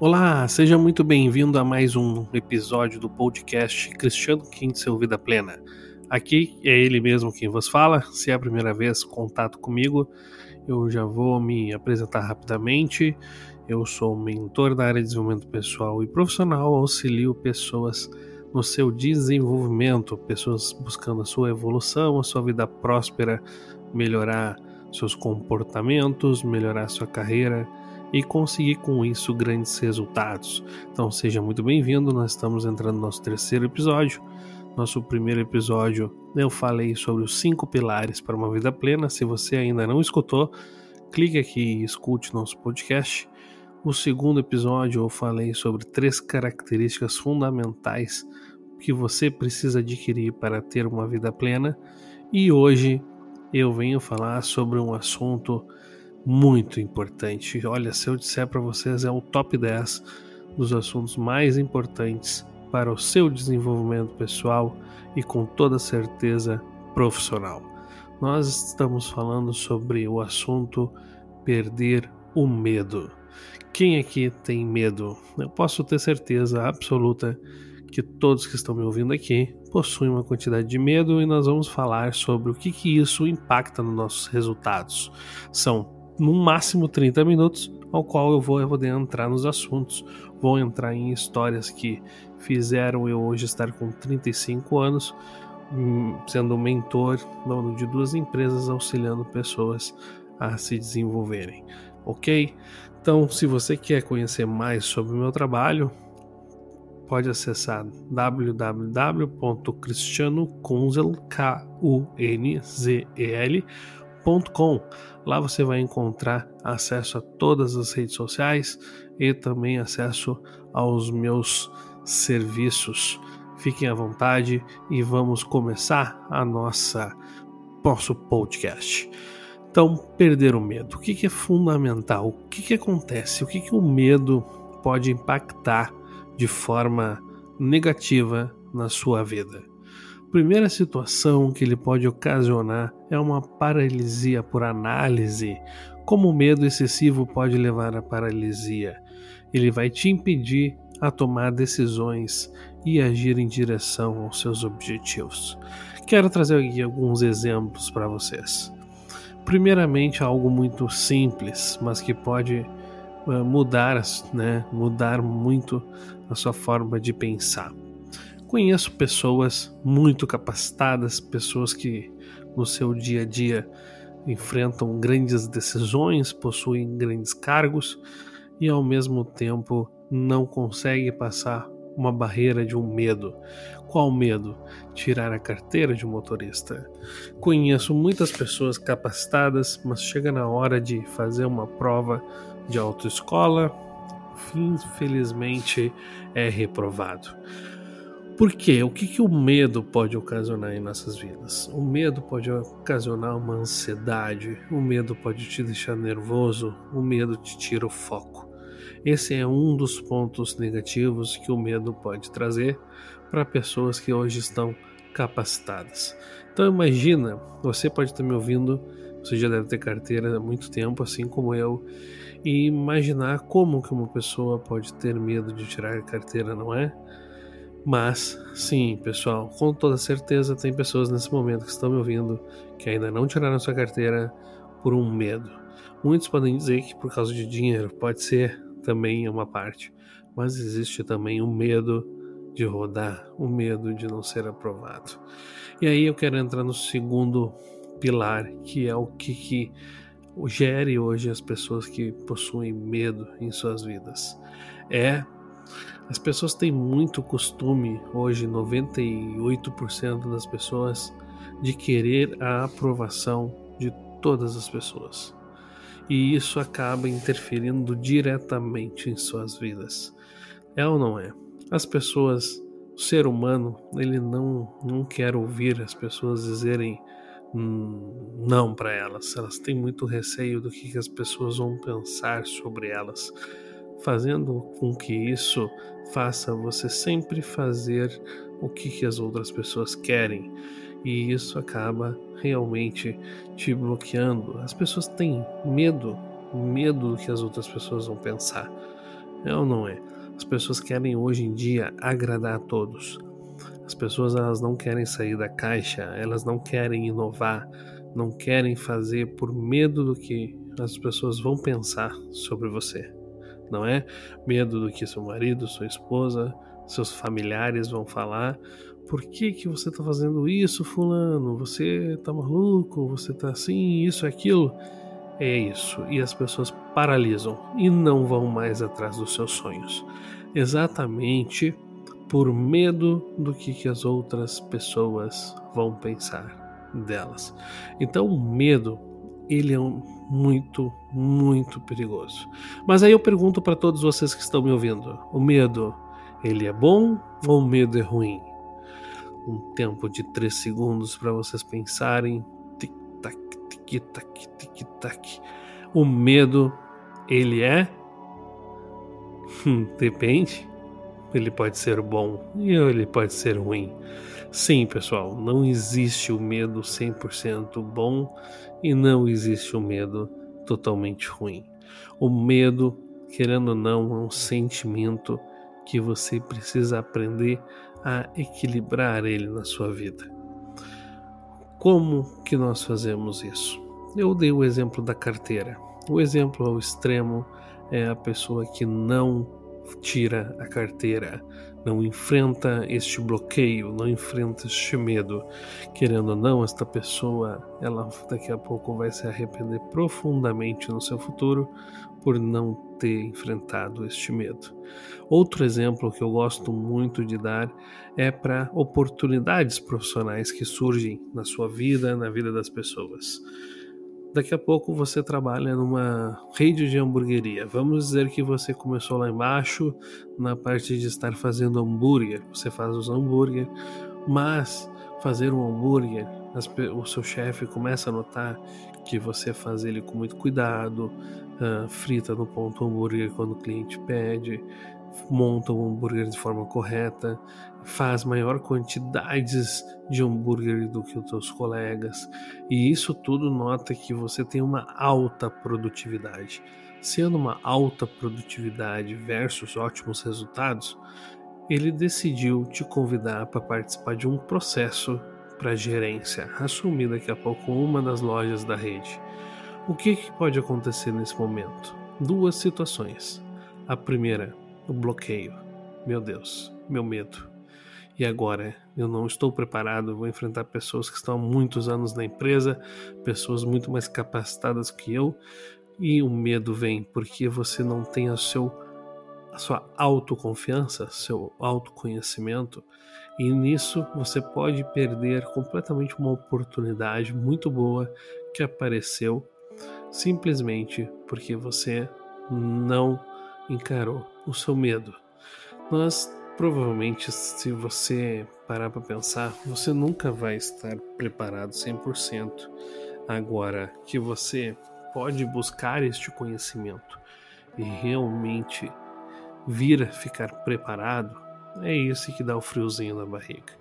Olá, seja muito bem-vindo a mais um episódio do podcast Cristiano Quintzel Vida Plena. Aqui é ele mesmo quem vos fala. Se é a primeira vez contato comigo, eu já vou me apresentar rapidamente. Eu sou mentor da área de desenvolvimento pessoal e profissional, auxilio pessoas no seu desenvolvimento, pessoas buscando a sua evolução, a sua vida próspera, melhorar seus comportamentos, melhorar sua carreira e conseguir com isso grandes resultados. Então seja muito bem-vindo, nós estamos entrando no nosso terceiro episódio. Nosso primeiro episódio eu falei sobre os cinco pilares para uma vida plena. Se você ainda não escutou, clique aqui e escute nosso podcast. O segundo episódio eu falei sobre três características fundamentais que você precisa adquirir para ter uma vida plena. E hoje eu venho falar sobre um assunto muito importante. Olha, se eu disser para vocês, é o top 10 dos assuntos mais importantes para o seu desenvolvimento pessoal e com toda certeza profissional. Nós estamos falando sobre o assunto perder o medo. Quem aqui tem medo? Eu posso ter certeza absoluta que todos que estão me ouvindo aqui possuem uma quantidade de medo e nós vamos falar sobre o que, que isso impacta nos nossos resultados. São no máximo 30 minutos, ao qual eu vou poder entrar nos assuntos, vou entrar em histórias que fizeram eu hoje estar com 35 anos, hum, sendo mentor dono de duas empresas, auxiliando pessoas a se desenvolverem, ok? Então, se você quer conhecer mais sobre o meu trabalho, pode acessar www.cristianokunzel.com Lá você vai encontrar acesso a todas as redes sociais e também acesso aos meus serviços. Fiquem à vontade e vamos começar a nossa nosso podcast. Então, perder o medo. O que, que é fundamental? O que, que acontece? O que, que o medo pode impactar de forma negativa na sua vida? Primeira situação que ele pode ocasionar é uma paralisia por análise. Como o medo excessivo pode levar à paralisia? Ele vai te impedir a tomar decisões e agir em direção aos seus objetivos. Quero trazer aqui alguns exemplos para vocês. Primeiramente, algo muito simples, mas que pode eh, mudar, né, mudar muito a sua forma de pensar. Conheço pessoas muito capacitadas, pessoas que no seu dia a dia enfrentam grandes decisões, possuem grandes cargos e ao mesmo tempo não conseguem passar uma barreira de um medo. Qual medo? Tirar a carteira de motorista. Conheço muitas pessoas capacitadas, mas chega na hora de fazer uma prova de autoescola, infelizmente é reprovado. Por quê? O que, que o medo pode ocasionar em nossas vidas? O medo pode ocasionar uma ansiedade, o medo pode te deixar nervoso, o medo te tira o foco. Esse é um dos pontos negativos que o medo pode trazer para pessoas que hoje estão capacitadas. Então imagina, você pode estar me ouvindo, você já deve ter carteira há muito tempo, assim como eu, e imaginar como que uma pessoa pode ter medo de tirar a carteira, não é? Mas, sim, pessoal, com toda certeza tem pessoas nesse momento que estão me ouvindo que ainda não tiraram sua carteira por um medo. Muitos podem dizer que por causa de dinheiro, pode ser também uma parte, mas existe também o medo de rodar, o medo de não ser aprovado. E aí eu quero entrar no segundo pilar, que é o que, que gere hoje as pessoas que possuem medo em suas vidas. É as pessoas têm muito costume, hoje 98% das pessoas, de querer a aprovação de todas as pessoas. E isso acaba interferindo diretamente em suas vidas. É ou não é? As pessoas, o ser humano, ele não, não quer ouvir as pessoas dizerem hum, não para elas. Elas têm muito receio do que, que as pessoas vão pensar sobre elas fazendo com que isso faça você sempre fazer o que, que as outras pessoas querem. E isso acaba realmente te bloqueando. As pessoas têm medo, medo do que as outras pessoas vão pensar. É ou não é? As pessoas querem hoje em dia agradar a todos. As pessoas elas não querem sair da caixa, elas não querem inovar, não querem fazer por medo do que as pessoas vão pensar sobre você. Não é medo do que seu marido, sua esposa, seus familiares vão falar. Por que, que você está fazendo isso, fulano? Você está maluco? Você está assim, isso, aquilo? É isso. E as pessoas paralisam e não vão mais atrás dos seus sonhos. Exatamente por medo do que, que as outras pessoas vão pensar delas. Então, o medo, ele é um muito, muito perigoso. Mas aí eu pergunto para todos vocês que estão me ouvindo: o medo, ele é bom ou o medo é ruim? Um tempo de três segundos para vocês pensarem. Tic-tac, tic-tac, tic-tac. O medo, ele é? Hum, depende. Ele pode ser bom e ele pode ser ruim. Sim, pessoal, não existe o medo 100% bom e não existe o medo totalmente ruim. O medo, querendo ou não, é um sentimento que você precisa aprender a equilibrar ele na sua vida. Como que nós fazemos isso? Eu dei o exemplo da carteira. O exemplo ao extremo é a pessoa que não tira a carteira, não enfrenta este bloqueio, não enfrenta este medo. Querendo ou não, esta pessoa, ela daqui a pouco vai se arrepender profundamente no seu futuro por não ter enfrentado este medo. Outro exemplo que eu gosto muito de dar é para oportunidades profissionais que surgem na sua vida, na vida das pessoas. Daqui a pouco você trabalha numa rede de hamburgueria. Vamos dizer que você começou lá embaixo na parte de estar fazendo hambúrguer. Você faz os hambúrguer, mas fazer um hambúrguer, o seu chefe começa a notar que você faz ele com muito cuidado, uh, frita no ponto hambúrguer quando o cliente pede, monta o hambúrguer de forma correta, faz maior quantidades de hambúrguer do que os seus colegas, e isso tudo nota que você tem uma alta produtividade. Sendo uma alta produtividade versus ótimos resultados, ele decidiu te convidar para participar de um processo para gerência, assumir daqui a pouco uma das lojas da rede. O que, que pode acontecer nesse momento? Duas situações. A primeira, o bloqueio. Meu Deus, meu medo. E agora? Eu não estou preparado, vou enfrentar pessoas que estão há muitos anos na empresa, pessoas muito mais capacitadas que eu, e o medo vem porque você não tem a, seu, a sua autoconfiança, seu autoconhecimento, e nisso você pode perder completamente uma oportunidade muito boa que apareceu simplesmente porque você não encarou o seu medo. Nós provavelmente, se você parar para pensar, você nunca vai estar preparado 100%. Agora que você pode buscar este conhecimento e realmente vir a ficar preparado, é isso que dá o friozinho na barriga.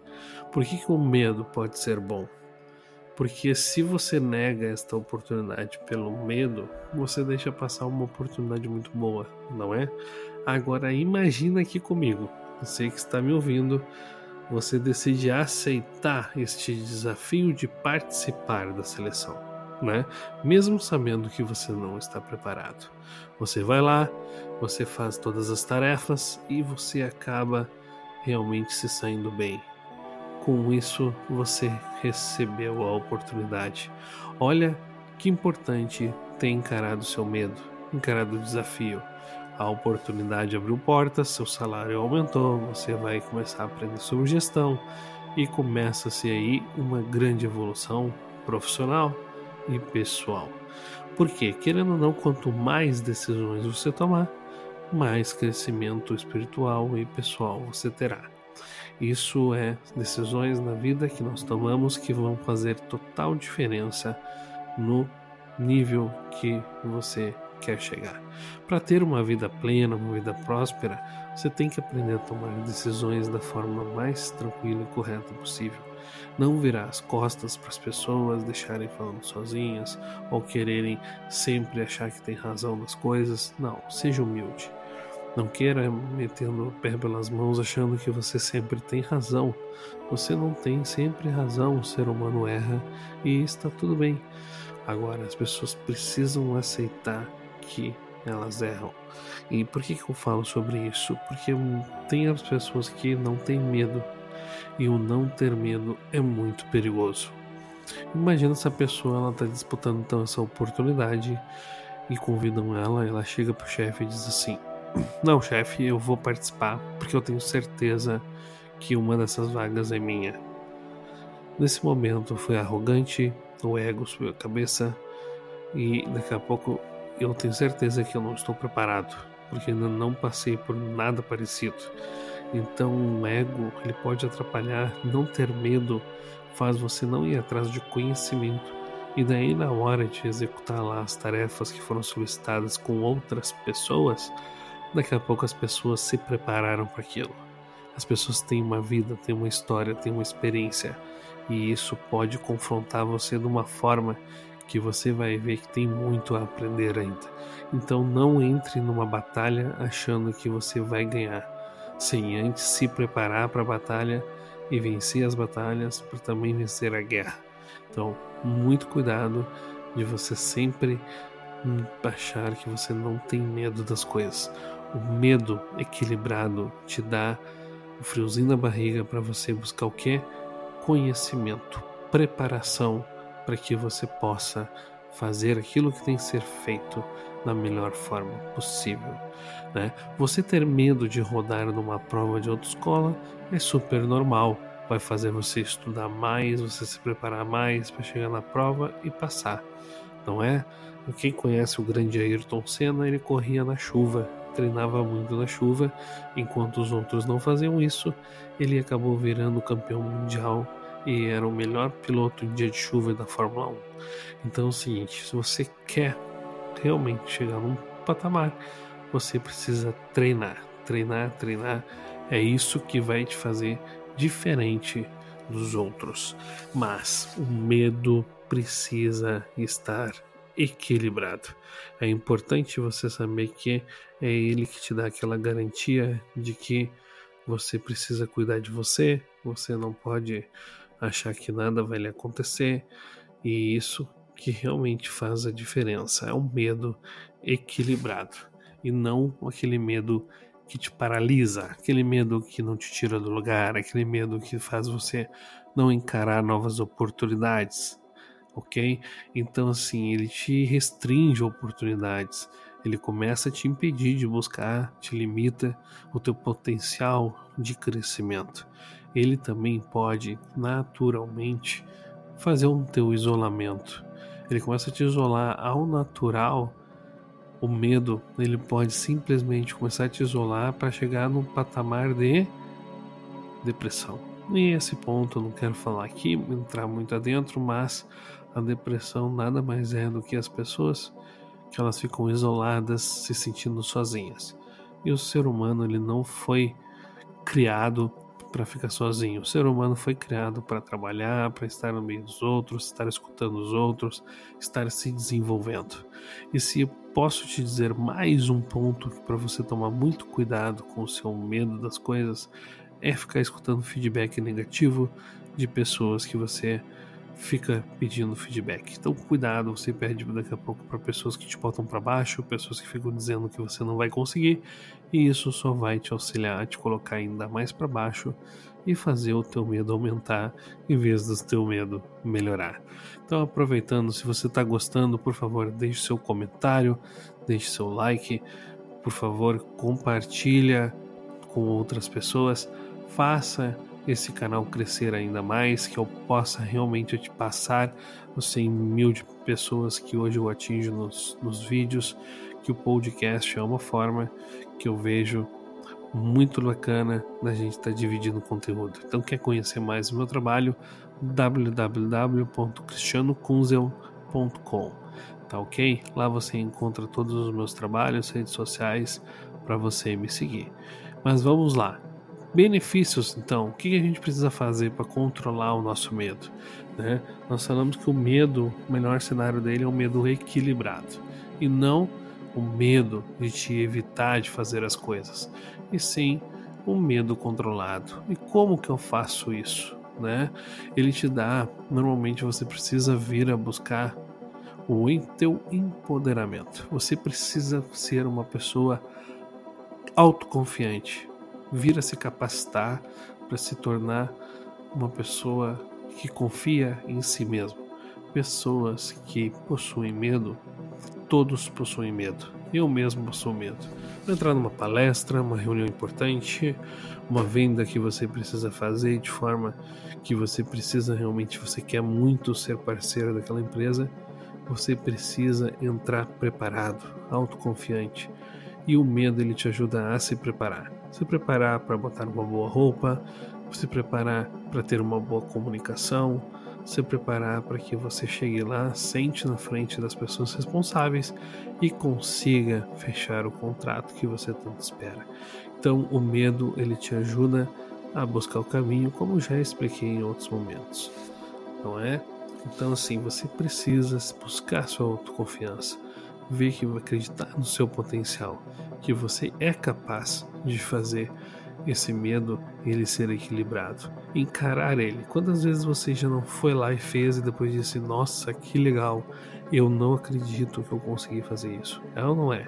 Por que, que o medo pode ser bom? Porque se você nega esta oportunidade pelo medo, você deixa passar uma oportunidade muito boa, não é? Agora imagina aqui comigo, você que está me ouvindo, você decide aceitar este desafio de participar da seleção, né? Mesmo sabendo que você não está preparado. Você vai lá, você faz todas as tarefas e você acaba realmente se saindo bem, com isso você recebeu a oportunidade. Olha que importante ter encarado seu medo, encarado o desafio. A oportunidade abriu portas, seu salário aumentou, você vai começar a aprender sobre gestão e começa-se aí uma grande evolução profissional e pessoal. Porque, querendo ou não, quanto mais decisões você tomar, mais crescimento espiritual e pessoal você terá. Isso é decisões na vida que nós tomamos que vão fazer total diferença no nível que você quer chegar. Para ter uma vida plena, uma vida próspera, você tem que aprender a tomar decisões da forma mais tranquila e correta possível. Não virar as costas para as pessoas, deixarem falando sozinhas ou quererem sempre achar que tem razão nas coisas. Não, seja humilde. Não queira metendo o pé pelas mãos achando que você sempre tem razão. Você não tem sempre razão, o ser humano erra e está tudo bem. Agora, as pessoas precisam aceitar que elas erram. E por que, que eu falo sobre isso? Porque tem as pessoas que não têm medo e o não ter medo é muito perigoso. Imagina se a pessoa ela está disputando então essa oportunidade e convidam ela, ela chega pro chefe e diz assim: Não, chefe, eu vou participar porque eu tenho certeza que uma dessas vagas é minha. Nesse momento foi arrogante, o ego subiu a cabeça e daqui a pouco eu tenho certeza que eu não estou preparado, porque ainda não passei por nada parecido. Então, o ego, ele pode atrapalhar, não ter medo faz você não ir atrás de conhecimento. E daí, na hora de executar lá as tarefas que foram solicitadas com outras pessoas, daqui a pouco as pessoas se prepararam para aquilo. As pessoas têm uma vida, têm uma história, têm uma experiência, e isso pode confrontar você de uma forma que você vai ver que tem muito a aprender ainda. Então não entre numa batalha achando que você vai ganhar, sem antes se preparar para a batalha e vencer as batalhas para também vencer a guerra. Então, muito cuidado de você sempre achar que você não tem medo das coisas. O medo equilibrado te dá o friozinho na barriga para você buscar o que? Conhecimento, preparação para que você possa fazer aquilo que tem que ser feito da melhor forma possível. Né? Você ter medo de rodar numa prova de autoescola é super normal. Vai fazer você estudar mais, você se preparar mais para chegar na prova e passar, não é? Quem conhece o grande Ayrton Senna, ele corria na chuva, treinava muito na chuva, enquanto os outros não faziam isso, ele acabou virando campeão mundial e era o melhor piloto em dia de chuva da Fórmula 1. Então é o seguinte, se você quer realmente chegar num patamar, você precisa treinar, treinar, treinar. É isso que vai te fazer diferente dos outros. Mas o medo precisa estar equilibrado. É importante você saber que é ele que te dá aquela garantia de que você precisa cuidar de você, você não pode achar que nada vai lhe acontecer, e isso que realmente faz a diferença. É um medo equilibrado e não aquele medo que te paralisa, aquele medo que não te tira do lugar, aquele medo que faz você não encarar novas oportunidades, ok? Então, assim, ele te restringe oportunidades, ele começa a te impedir de buscar, te limita o teu potencial de crescimento ele também pode naturalmente fazer um teu isolamento. Ele começa a te isolar ao natural. O medo, ele pode simplesmente começar a te isolar para chegar num patamar de depressão. E esse ponto eu não quero falar aqui, entrar muito adentro, mas a depressão nada mais é do que as pessoas que elas ficam isoladas, se sentindo sozinhas. E o ser humano ele não foi criado para ficar sozinho. O ser humano foi criado para trabalhar, para estar no meio dos outros, estar escutando os outros, estar se desenvolvendo. E se posso te dizer mais um ponto para você tomar muito cuidado com o seu medo das coisas, é ficar escutando feedback negativo de pessoas que você fica pedindo feedback. Então, cuidado, você pede daqui a pouco para pessoas que te botam para baixo, pessoas que ficam dizendo que você não vai conseguir, e isso só vai te auxiliar a te colocar ainda mais para baixo e fazer o teu medo aumentar em vez do teu medo melhorar. Então, aproveitando, se você está gostando, por favor, deixe seu comentário, deixe seu like, por favor, compartilha com outras pessoas, faça esse canal crescer ainda mais, que eu possa realmente te passar os 100 mil de pessoas que hoje eu atingo nos, nos vídeos, que o podcast é uma forma que eu vejo muito bacana da gente estar tá dividindo conteúdo. Então, quer conhecer mais o meu trabalho? www.cristianokunzel.com Tá ok? Lá você encontra todos os meus trabalhos, redes sociais, para você me seguir. Mas vamos lá. Benefícios, então, o que a gente precisa fazer para controlar o nosso medo? Né? Nós falamos que o medo, o melhor cenário dele é um medo equilibrado e não o medo de te evitar de fazer as coisas, e sim o medo controlado. E como que eu faço isso? Né? Ele te dá, normalmente você precisa vir a buscar o teu empoderamento. Você precisa ser uma pessoa autoconfiante, vir a se capacitar para se tornar uma pessoa que confia em si mesmo. Pessoas que possuem medo, todos possuem medo. Eu mesmo possuo medo. Entrar numa palestra, uma reunião importante, uma venda que você precisa fazer de forma que você precisa realmente, você quer muito ser parceiro daquela empresa, você precisa entrar preparado, autoconfiante. E o medo ele te ajuda a se preparar. Se preparar para botar uma boa roupa, se preparar para ter uma boa comunicação, se preparar para que você chegue lá, sente na frente das pessoas responsáveis e consiga fechar o contrato que você tanto espera. Então, o medo ele te ajuda a buscar o caminho, como já expliquei em outros momentos. Não é? Então, assim, você precisa buscar sua autoconfiança, ver que acreditar no seu potencial, que você é capaz de fazer esse medo ele ser equilibrado, encarar ele. Quantas vezes você já não foi lá e fez e depois disse: Nossa, que legal, eu não acredito que eu consegui fazer isso? É ou não é?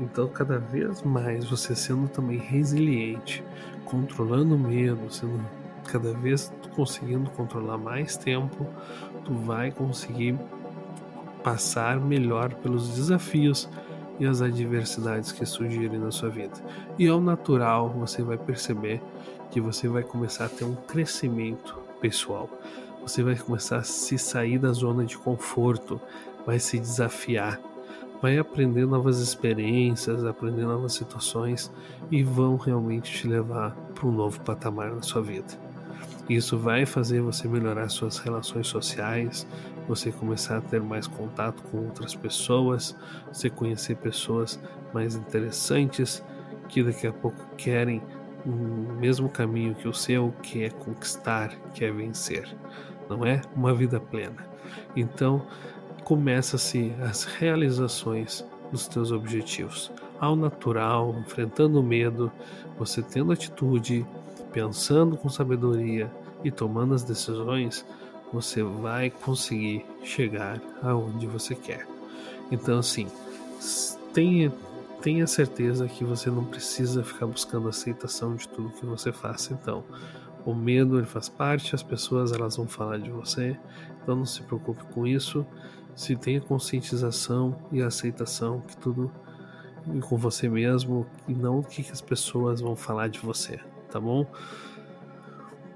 Então, cada vez mais você sendo também resiliente, controlando o medo, sendo cada vez conseguindo controlar mais tempo, tu vai conseguir passar melhor pelos desafios e as adversidades que surgirem na sua vida. E ao natural, você vai perceber que você vai começar a ter um crescimento pessoal. Você vai começar a se sair da zona de conforto, vai se desafiar, vai aprender novas experiências, aprender novas situações e vão realmente te levar para um novo patamar na sua vida. Isso vai fazer você melhorar suas relações sociais, você começar a ter mais contato com outras pessoas, você conhecer pessoas mais interessantes que daqui a pouco querem o mesmo caminho que o seu, que é conquistar, que é vencer, não é? Uma vida plena. Então, começa-se as realizações dos teus objetivos. Ao natural, enfrentando o medo, você tendo atitude, pensando com sabedoria e tomando as decisões, você vai conseguir chegar aonde você quer. Então, assim, tenha, tenha certeza que você não precisa ficar buscando aceitação de tudo que você faça. Então, o medo ele faz parte, as pessoas elas vão falar de você, então não se preocupe com isso. Se tenha conscientização e aceitação que tudo com você mesmo e não o que as pessoas vão falar de você, tá bom?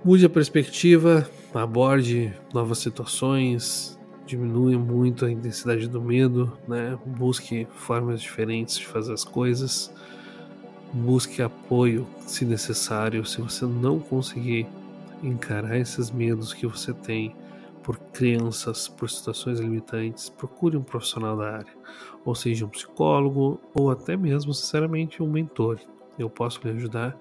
Mude a perspectiva, aborde novas situações, diminui muito a intensidade do medo, né? Busque formas diferentes de fazer as coisas, busque apoio se necessário. Se você não conseguir encarar esses medos que você tem por crenças, por situações limitantes, procure um profissional da área, ou seja, um psicólogo ou até mesmo, sinceramente, um mentor. Eu posso lhe ajudar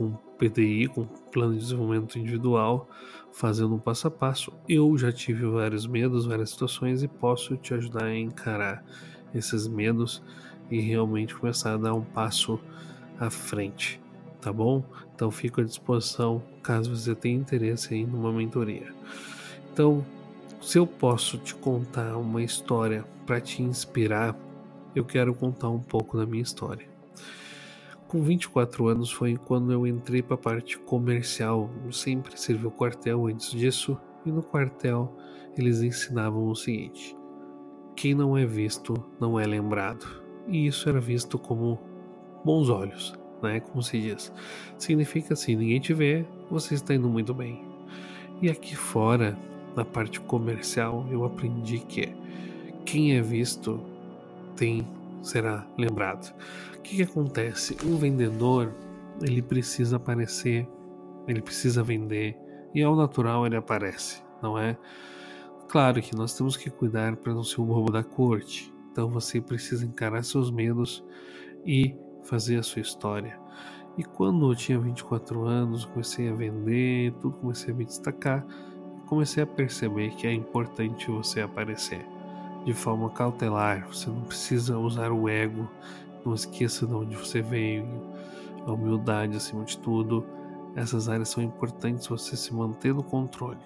com PDI, com plano de desenvolvimento individual, fazendo um passo a passo. Eu já tive vários medos, várias situações e posso te ajudar a encarar esses medos e realmente começar a dar um passo à frente, tá bom? Então fico à disposição caso você tenha interesse em uma mentoria. Então, se eu posso te contar uma história para te inspirar, eu quero contar um pouco da minha história. Com 24 anos foi quando eu entrei para a parte comercial. Eu sempre servi o quartel antes disso, e no quartel eles ensinavam o seguinte: quem não é visto não é lembrado. E isso era visto como bons olhos, né? Como se diz. Significa assim: ninguém te vê, você está indo muito bem. E aqui fora, na parte comercial, eu aprendi que quem é visto tem será lembrado. O que, que acontece? Um vendedor ele precisa aparecer, ele precisa vender e ao natural ele aparece, não é? Claro que nós temos que cuidar para não ser o bobo da corte. Então você precisa encarar seus medos e fazer a sua história. E quando eu tinha 24 anos, comecei a vender, tudo comecei a me destacar, comecei a perceber que é importante você aparecer. De forma cautelar. Você não precisa usar o ego. Não esqueça de onde você veio. A humildade acima de tudo. Essas áreas são importantes você se manter no controle.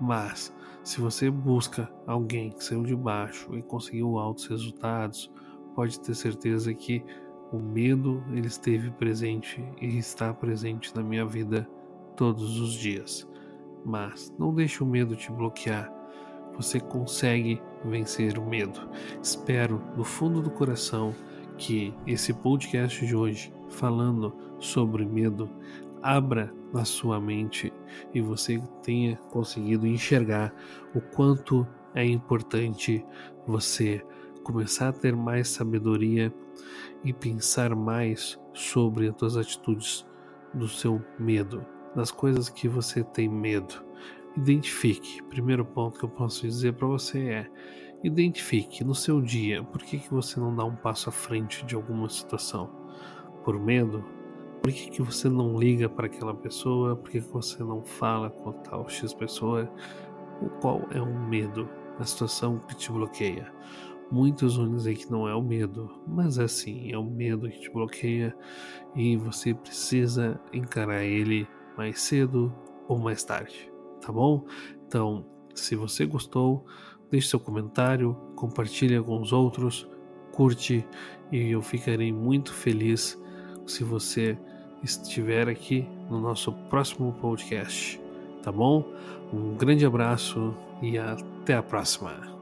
Mas se você busca alguém que saiu de baixo e conseguiu altos resultados, pode ter certeza que o medo ele esteve presente e está presente na minha vida todos os dias. Mas não deixe o medo te bloquear. Você consegue vencer o medo. Espero do fundo do coração que esse podcast de hoje, falando sobre medo, abra na sua mente e você tenha conseguido enxergar o quanto é importante você começar a ter mais sabedoria e pensar mais sobre as suas atitudes do seu medo, das coisas que você tem medo. Identifique. Primeiro ponto que eu posso dizer para você é: identifique no seu dia por que, que você não dá um passo à frente de alguma situação. Por medo? Por que, que você não liga para aquela pessoa? Por que, que você não fala com tal X pessoa? O qual é o medo, a situação que te bloqueia? Muitos vão dizer que não é o medo, mas é sim, é o medo que te bloqueia e você precisa encarar ele mais cedo ou mais tarde tá bom? Então, se você gostou, deixe seu comentário, compartilha com os outros, curte e eu ficarei muito feliz se você estiver aqui no nosso próximo podcast, tá bom? Um grande abraço e até a próxima.